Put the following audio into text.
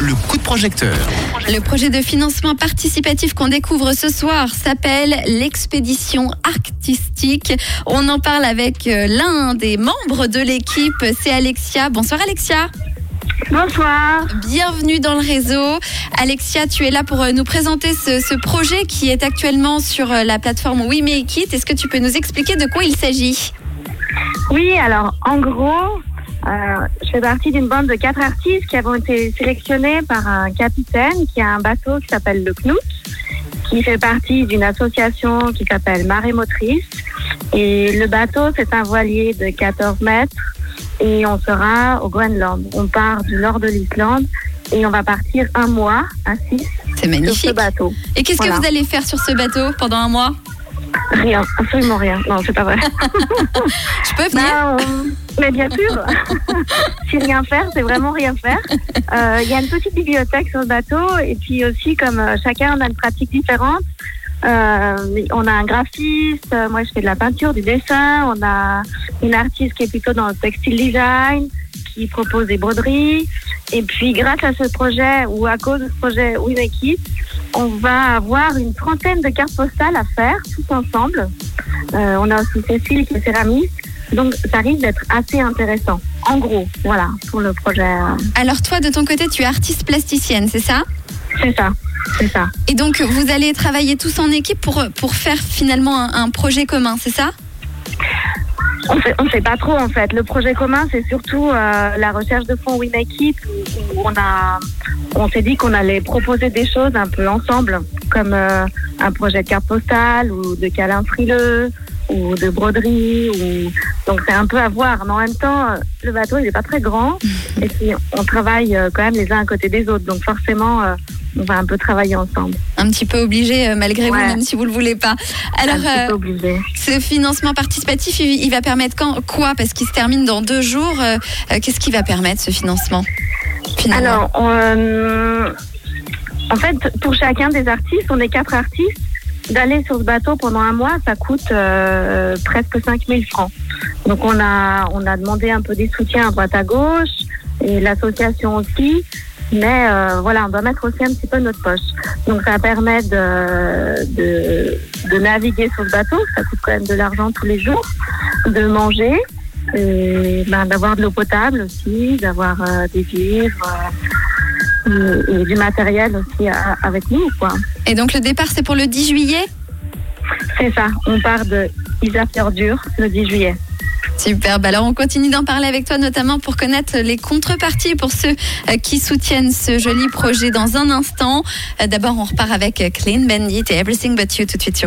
le coup de projecteur. Le projet de financement participatif qu'on découvre ce soir s'appelle l'expédition artistique. On en parle avec euh, l'un des membres de l'équipe, c'est Alexia. Bonsoir Alexia. Bonsoir. Bienvenue dans le réseau. Alexia, tu es là pour euh, nous présenter ce, ce projet qui est actuellement sur euh, la plateforme We Make It. Est-ce que tu peux nous expliquer de quoi il s'agit? Oui, alors en gros, euh, je fais partie d'une bande de quatre artistes qui avons été sélectionnés par un capitaine qui a un bateau qui s'appelle le Knout, qui fait partie d'une association qui s'appelle Marée Motrice. Et le bateau, c'est un voilier de 14 mètres et on sera au Groenland. On part du nord de l'Islande et on va partir un mois à 6 C'est sur ce bateau. Et qu'est-ce Voilà. que vous allez faire sur ce bateau pendant un mois? Rien, absolument rien. Non, c'est pas vrai. Je peux venir Bah, Mais bien sûr, si rien faire, c'est vraiment rien faire. Euh, Il y a une petite bibliothèque sur le bateau et puis aussi comme euh, chacun on a une pratique différente. euh, on a un graphiste, euh, moi je fais de la peinture, du dessin, on a une artiste qui est plutôt dans le textile design, qui propose des broderies. Et puis grâce à ce projet ou à cause de ce projet We Make It, on va avoir une trentaine de cartes postales à faire tous ensemble. Euh, on a aussi Cécile qui est céramiste. Donc, ça risque d'être assez intéressant. En gros, voilà, pour le projet. euh, Alors toi, de ton côté, tu es artiste plasticienne, c'est ça? C'est ça, c'est ça. Et donc, vous allez travailler tous en équipe pour, pour faire finalement un, un projet commun, c'est ça? On sait, on sait pas trop, en fait. Le projet commun, c'est surtout euh, la recherche de fonds We Make It, on a, on s'est dit qu'on allait proposer des choses un peu ensemble, comme euh, un projet de carte postale, ou de câlin frileux, ou de broderie, ou... donc c'est un peu à voir. Mais en même temps, le bateau, il est pas très grand, et puis on travaille euh, quand même les uns à côté des autres, donc forcément, euh, on va un peu travailler ensemble. Un petit peu obligé, euh, malgré vous, même si vous le voulez pas. Alors, un petit peu euh, obligé. ce financement participatif, il, il va permettre quand, quoi? Parce qu'il se termine dans deux jours. euh, Qu'est-ce qui va permettre ce financement? Finalement Alors, on, euh, en fait, pour chacun des artistes, on est quatre artistes. D'aller sur ce bateau pendant un mois, ça coûte euh, presque 5000 francs. Donc, on a, on a demandé un peu des soutiens à droite à gauche et l'association aussi. Mais euh, voilà, on doit mettre aussi un petit peu notre poche. Donc, ça permet de, de, de naviguer sur ce bateau. Ça coûte quand même de l'argent tous les jours. De manger. Ben, d'avoir de l'eau potable aussi, d'avoir euh, des vivres euh, et, et du matériel aussi à- avec nous. quoi. Et donc, le départ, c'est pour le 10 juillet? C'est ça, on part de Isafjordur le 10 juillet. Super. Bah alors, on continue d'en parler avec toi, notamment pour connaître les contreparties pour ceux euh, qui soutiennent ce joli projet dans un instant. Euh, D'abord, on repart avec Clean Bandit et Everything But You tout de suite sur